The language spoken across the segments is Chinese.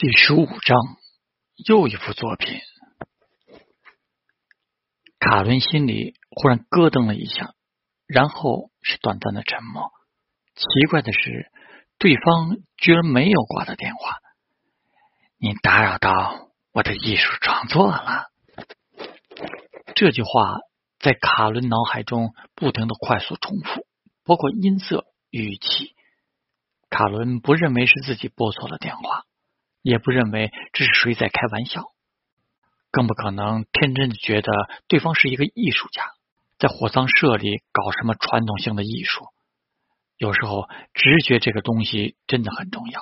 第十五章，又一幅作品。卡伦心里忽然咯噔了一下，然后是短暂的沉默。奇怪的是，对方居然没有挂他电话。你打扰到我的艺术创作了。这句话在卡伦脑海中不停的快速重复，包括音色、语气。卡伦不认为是自己拨错了电话。也不认为这是谁在开玩笑，更不可能天真的觉得对方是一个艺术家，在火葬社里搞什么传统性的艺术。有时候，直觉这个东西真的很重要，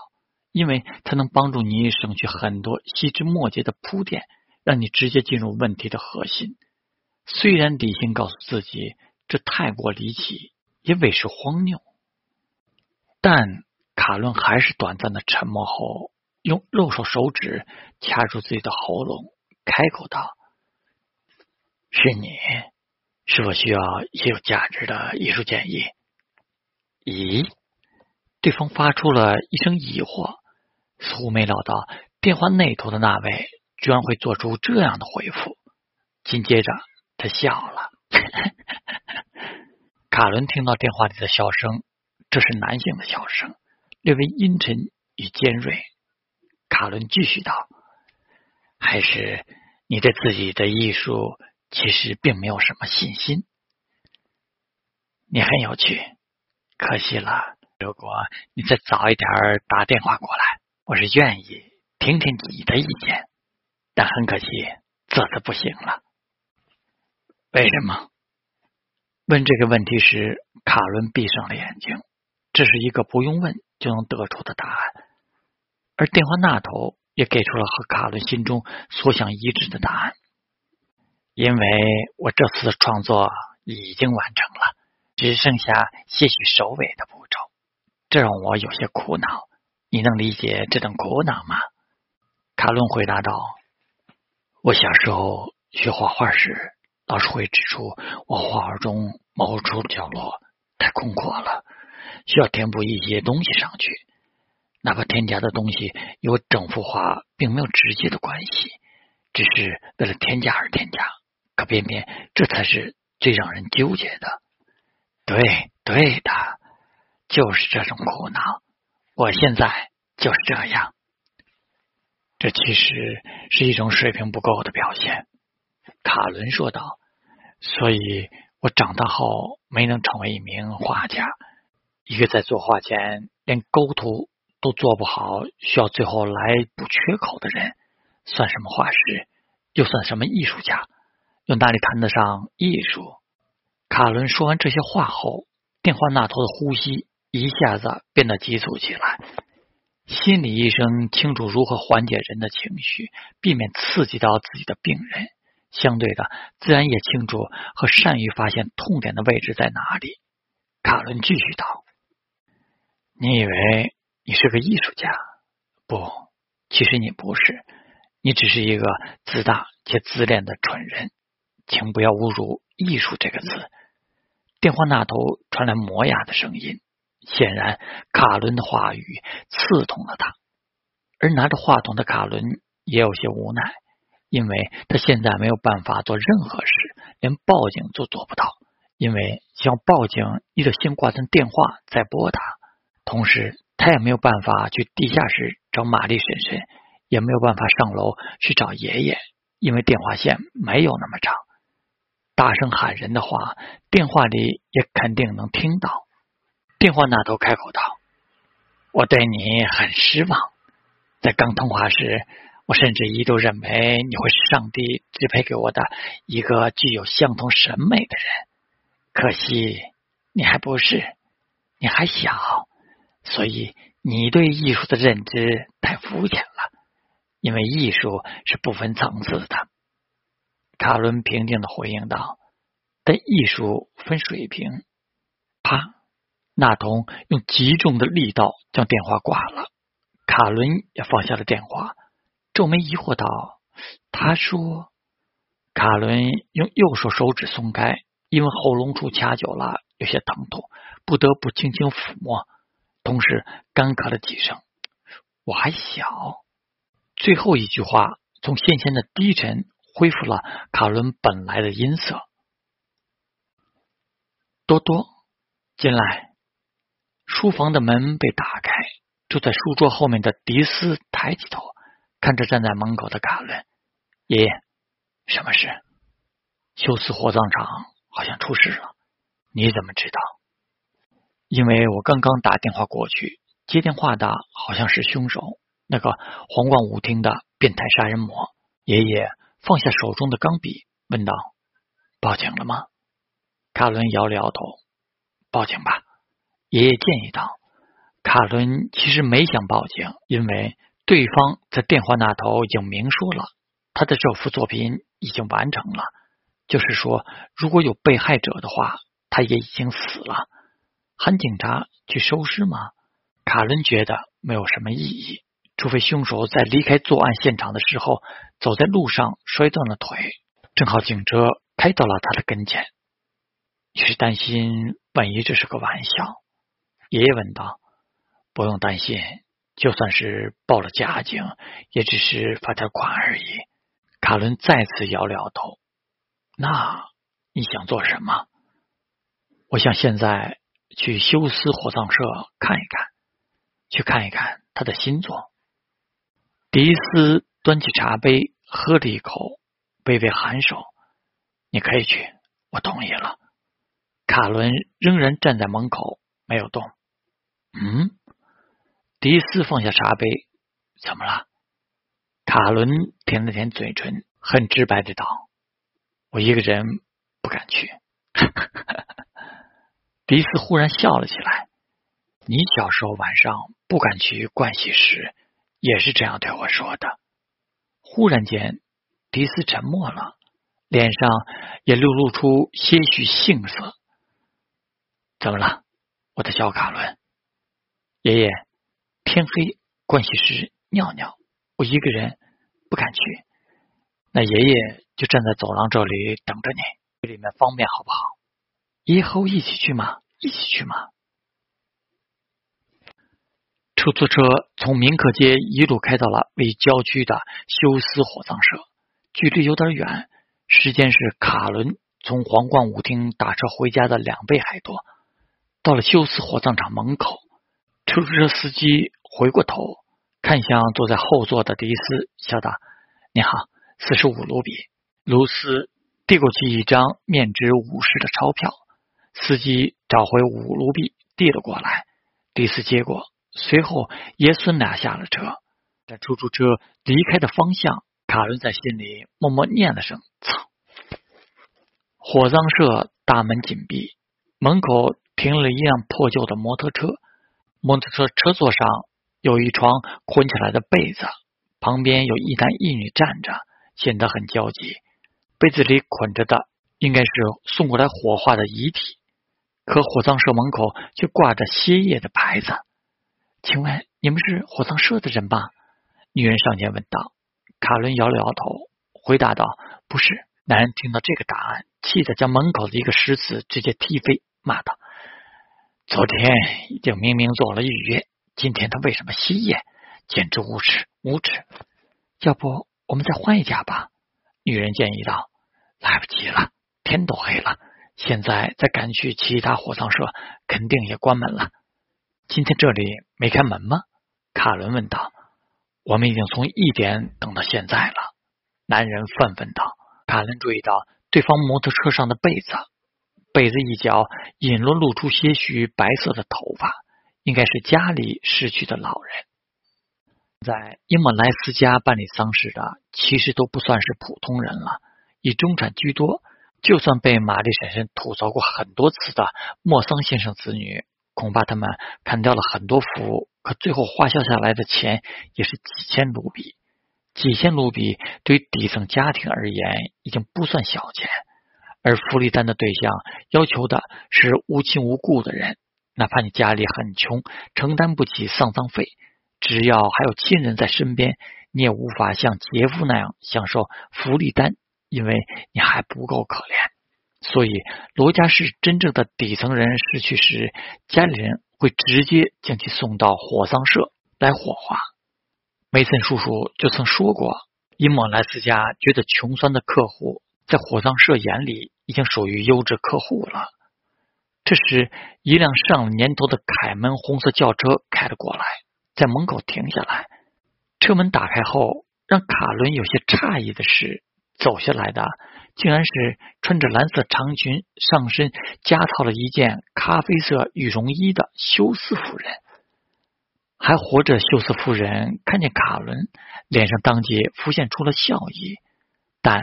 因为它能帮助你省去很多细枝末节的铺垫，让你直接进入问题的核心。虽然理性告诉自己这太过离奇，也委实荒谬，但卡伦还是短暂的沉默后。用右手手指掐住自己的喉咙，开口道：“是你，是否需要一些有价值的艺术建议？”咦？对方发出了一声疑惑，似乎没料到电话那头的那位居然会做出这样的回复。紧接着，他笑了。卡伦听到电话里的笑声，这是男性的笑声，略微阴沉与尖锐。卡伦继续道：“还是你对自己的艺术其实并没有什么信心。你很有趣，可惜了。如果你再早一点打电话过来，我是愿意听听你的意见。但很可惜，这次不行了。为什么？”问这个问题时，卡伦闭上了眼睛。这是一个不用问就能得出的答案。而电话那头也给出了和卡伦心中所想一致的答案，因为我这次的创作已经完成了，只剩下些许首尾的步骤，这让我有些苦恼。你能理解这种苦恼吗？卡伦回答道：“我小时候学画画时，老师会指出我画画中某处角落太空阔了，需要填补一些东西上去。”哪怕添加的东西与整幅画并没有直接的关系，只是为了添加而添加，可偏偏这才是最让人纠结的。对，对的，就是这种苦恼。我现在就是这样。这其实是一种水平不够的表现，卡伦说道。所以我长大后没能成为一名画家，一个在作画前连构图。都做不好，需要最后来补缺口的人，算什么画师？又算什么艺术家？又哪里谈得上艺术？卡伦说完这些话后，电话那头的呼吸一下子变得急促起来。心理医生清楚如何缓解人的情绪，避免刺激到自己的病人，相对的，自然也清楚和善于发现痛点的位置在哪里。卡伦继续道：“你以为？”你是个艺术家？不，其实你不是，你只是一个自大且自恋的蠢人。请不要侮辱“艺术”这个词。电话那头传来磨牙的声音，显然卡伦的话语刺痛了他。而拿着话筒的卡伦也有些无奈，因为他现在没有办法做任何事，连报警都做不到。因为想报警，你得先挂断电话再拨打，同时。他也没有办法去地下室找玛丽婶婶，也没有办法上楼去找爷爷，因为电话线没有那么长。大声喊人的话，电话里也肯定能听到。电话那头开口道：“我对你很失望，在刚通话时，我甚至一度认为你会是上帝支配给我的一个具有相同审美的人。可惜你还不是，你还小。”所以，你对艺术的认知太肤浅了，因为艺术是不分层次的。卡伦平静的回应道：“但艺术分水平。”啪！纳童用极重的力道将电话挂了。卡伦也放下了电话，皱眉疑惑道：“他说。”卡伦用右手手指松开，因为喉咙处掐久了，有些疼痛，不得不轻轻抚摸。同时干咳了几声，我还小。最后一句话从先前的低沉恢复了卡伦本来的音色。多多，进来。书房的门被打开，坐在书桌后面的迪斯抬起头，看着站在门口的卡伦。爷爷，什么事？休斯火葬场好像出事了。你怎么知道？因为我刚刚打电话过去，接电话的好像是凶手，那个皇冠舞厅的变态杀人魔。爷爷放下手中的钢笔，问道：“报警了吗？”卡伦摇了摇头：“报警吧。”爷爷建议道。卡伦其实没想报警，因为对方在电话那头已经明说了，他的这幅作品已经完成了，就是说，如果有被害者的话，他也已经死了。喊警察去收尸吗？卡伦觉得没有什么意义，除非凶手在离开作案现场的时候走在路上摔断了腿，正好警车开到了他的跟前。你是担心万一这是个玩笑？爷爷问道。不用担心，就算是报了假警，也只是罚点款而已。卡伦再次摇了摇头。那你想做什么？我想现在。去休斯火葬社看一看，去看一看他的新作。迪斯端起茶杯喝了一口，微微颔首：“你可以去，我同意了。”卡伦仍然站在门口，没有动。嗯，迪斯放下茶杯，怎么了？卡伦舔了舔嘴唇，很直白的道：“我一个人不敢去。” 迪斯忽然笑了起来。你小时候晚上不敢去盥洗室，也是这样对我说的。忽然间，迪斯沉默了，脸上也流露出些许杏色。怎么了，我的小卡伦？爷爷，天黑，盥洗室尿尿，我一个人不敢去。那爷爷就站在走廊这里等着你，里面方便好不好？以后一起去吗？一起去吗？出租车从明克街一路开到了为郊区的休斯火葬社，距离有点远，时间是卡伦从皇冠舞厅打车回家的两倍还多。到了休斯火葬场门口，出租车司机回过头看向坐在后座的迪斯，笑道：“你好，四十五卢比。”卢斯递过去一张面值五十的钞票。司机找回五卢币，递了过来。迪斯接过，随后爷孙俩下了车。在出租车离开的方向，卡伦在心里默默念了声“操”。火葬社大门紧闭，门口停了一辆破旧的摩托车。摩托车车座上有一床捆起来的被子，旁边有一男一女站着，显得很焦急。被子里捆着的应该是送过来火化的遗体。可火葬社门口却挂着歇业的牌子，请问你们是火葬社的人吧？女人上前问道。卡伦摇了摇头，回答道：“不是。”男人听到这个答案，气得将门口的一个石子直接踢飞，骂道：“昨天已经明明做了预约，今天他为什么歇业？简直无耻无耻！要不我们再换一家吧？”女人建议道。“来不及了，天都黑了。”现在再赶去其他火葬社，肯定也关门了。今天这里没开门吗？卡伦问道。我们已经从一点等到现在了。男人愤愤道。卡伦注意到对方摩托车上的被子，被子一角隐约露出些许白色的头发，应该是家里逝去的老人。在伊莫莱斯家办理丧事的，其实都不算是普通人了，以中产居多。就算被玛丽婶婶吐槽过很多次的莫桑先生子女，恐怕他们砍掉了很多福，可最后花销下来的钱也是几千卢比。几千卢比对于底层家庭而言已经不算小钱，而福利单的对象要求的是无亲无故的人，哪怕你家里很穷，承担不起丧葬费，只要还有亲人在身边，你也无法像杰夫那样享受福利单。因为你还不够可怜，所以罗家是真正的底层人逝去时，家里人会直接将其送到火葬社来火化。梅森叔叔就曾说过，伊莫莱斯家觉得穷酸的客户，在火葬社眼里已经属于优质客户了。这时，一辆上了年头的凯门红色轿车开了过来，在门口停下来。车门打开后，让卡伦有些诧异的是，走下来的竟然是穿着蓝色长裙、上身加套了一件咖啡色羽绒衣的休斯夫人。还活着，休斯夫人看见卡伦，脸上当即浮现出了笑意，但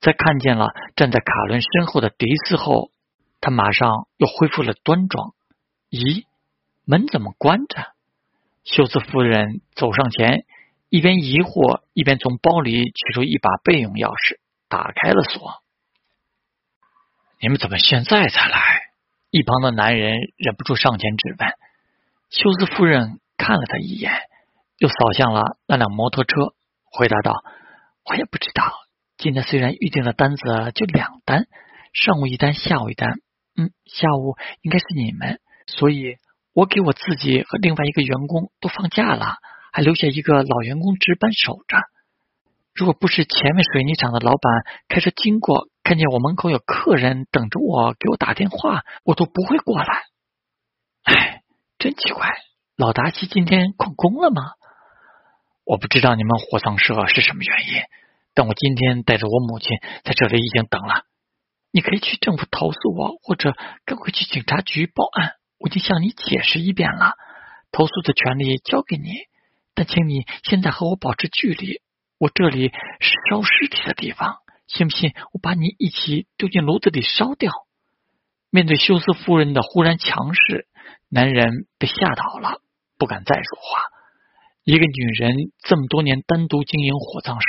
在看见了站在卡伦身后的迪斯后，他马上又恢复了端庄。咦，门怎么关着？休斯夫人走上前。一边疑惑，一边从包里取出一把备用钥匙，打开了锁。你们怎么现在才来？一旁的男人忍不住上前质问。休斯夫人看了他一眼，又扫向了那辆摩托车，回答道：“我也不知道。今天虽然预定的单子就两单，上午一单，下午一单。嗯，下午应该是你们，所以我给我自己和另外一个员工都放假了。”还留下一个老员工值班守着。如果不是前面水泥厂的老板开车经过，看见我门口有客人等着我给我打电话，我都不会过来。哎，真奇怪，老达西今天旷工了吗？我不知道你们火葬社是什么原因，但我今天带着我母亲在这里已经等了。你可以去政府投诉我，或者赶快去警察局报案。我已经向你解释一遍了，投诉的权利交给你。但请你现在和我保持距离，我这里是烧尸体的地方，信不信我把你一起丢进炉子里烧掉？面对休斯夫人的忽然强势，男人被吓倒了，不敢再说话。一个女人这么多年单独经营火葬社，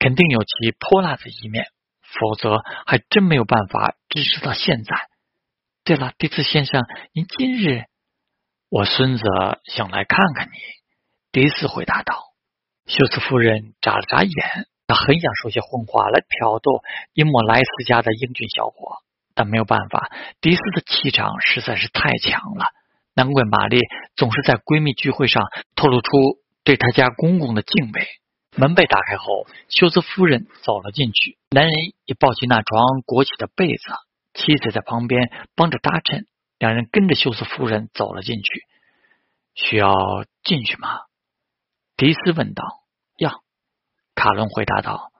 肯定有其泼辣的一面，否则还真没有办法支持到现在。对了，迪斯先生，您今日，我孙子想来看看你。迪斯回答道：“休斯夫人眨了眨眼，她很想说些混话来挑逗伊莫莱斯家的英俊小伙，但没有办法，迪斯的气场实在是太强了。难怪玛丽总是在闺蜜聚会上透露出对她家公公的敬畏。”门被打开后，休斯夫人走了进去，男人也抱起那床裹起的被子，妻子在旁边帮着搭衬，两人跟着休斯夫人走了进去。需要进去吗？迪斯问道：“呀。”卡伦回答道：“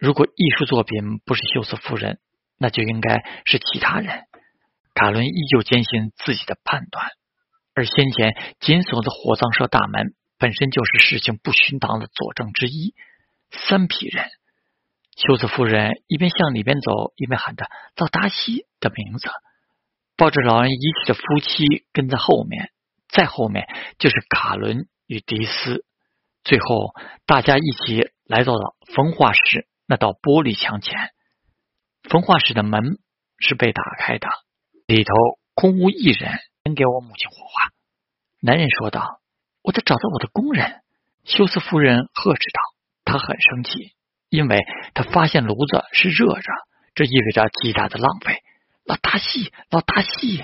如果艺术作品不是休斯夫人，那就应该是其他人。”卡伦依旧坚信自己的判断，而先前紧锁的火葬社大门本身就是事情不寻常的佐证之一。三批人，休斯夫人一边向里边走，一边喊着赵达西的名字。抱着老人遗体的夫妻跟在后面，再后面就是卡伦与迪斯。最后，大家一起来到了焚化室那道玻璃墙前。焚化室的门是被打开的，里头空无一人。能给我母亲火化？男人说道：“我得找到我的工人。”休斯夫人呵斥道：“她很生气，因为她发现炉子是热着，这意味着极大的浪费。”老大戏，老大戏！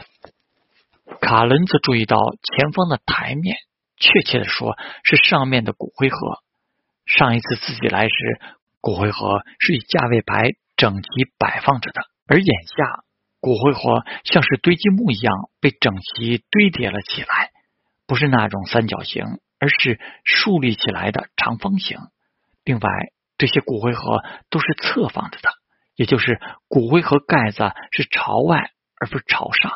卡伦则注意到前方的台面。确切的说，是上面的骨灰盒。上一次自己来时，骨灰盒是以价位牌整齐摆放着的，而眼下骨灰盒像是堆积木一样被整齐堆叠了起来，不是那种三角形，而是竖立起来的长方形。另外，这些骨灰盒都是侧放着的，也就是骨灰盒盖子是朝外而不是朝上。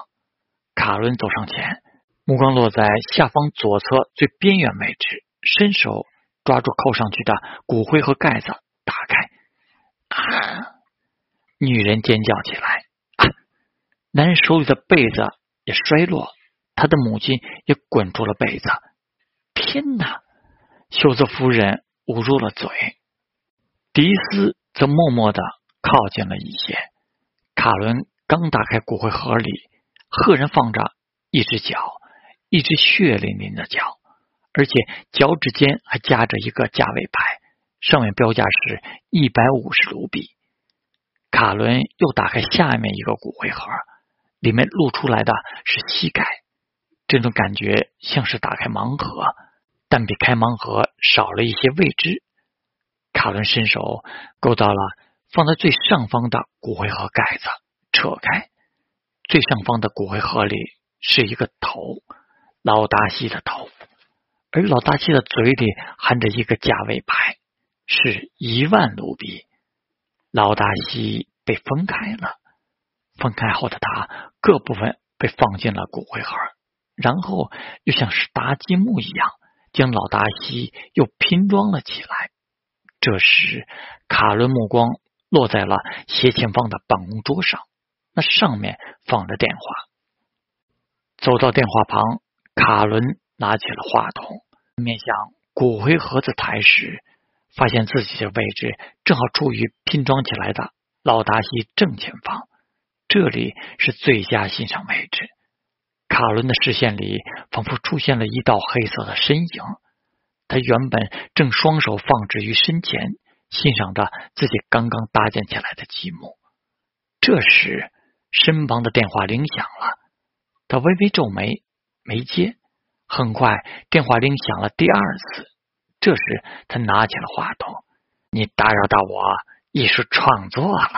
卡伦走上前。目光落在下方左侧最边缘位置，伸手抓住扣上去的骨灰盒盖子，打开。啊！女人尖叫起来。男人手里的被子也摔落，他的母亲也滚出了被子。天哪！休斯夫人捂住了嘴。迪斯则默默的靠近了一些。卡伦刚打开骨灰盒里，赫然放着一只脚。一只血淋淋的脚，而且脚趾间还夹着一个价位牌，上面标价是一百五十卢比。卡伦又打开下面一个骨灰盒，里面露出来的是膝盖，这种感觉像是打开盲盒，但比开盲盒少了一些未知。卡伦伸手勾到了放在最上方的骨灰盒盖子，扯开，最上方的骨灰盒里是一个头，老达西的头，而老达西的嘴里含着一个价位牌，是一万卢比。老达西被分开了，分开后的他各部分被放进了骨灰盒，然后又像是搭积木一样，将老达西又拼装了起来。这时，卡伦目光落在了斜前方的办公桌上，那上面放着电话。走到电话旁，卡伦拿起了话筒，面向骨灰盒子台时，发现自己的位置正好处于拼装起来的老达西正前方，这里是最佳欣赏位置。卡伦的视线里仿佛出现了一道黑色的身影。他原本正双手放置于身前，欣赏着自己刚刚搭建起来的积木。这时，身旁的电话铃响了，他微微皱眉，没接。很快，电话铃响了第二次。这时，他拿起了话筒：“你打扰到我艺术创作了。”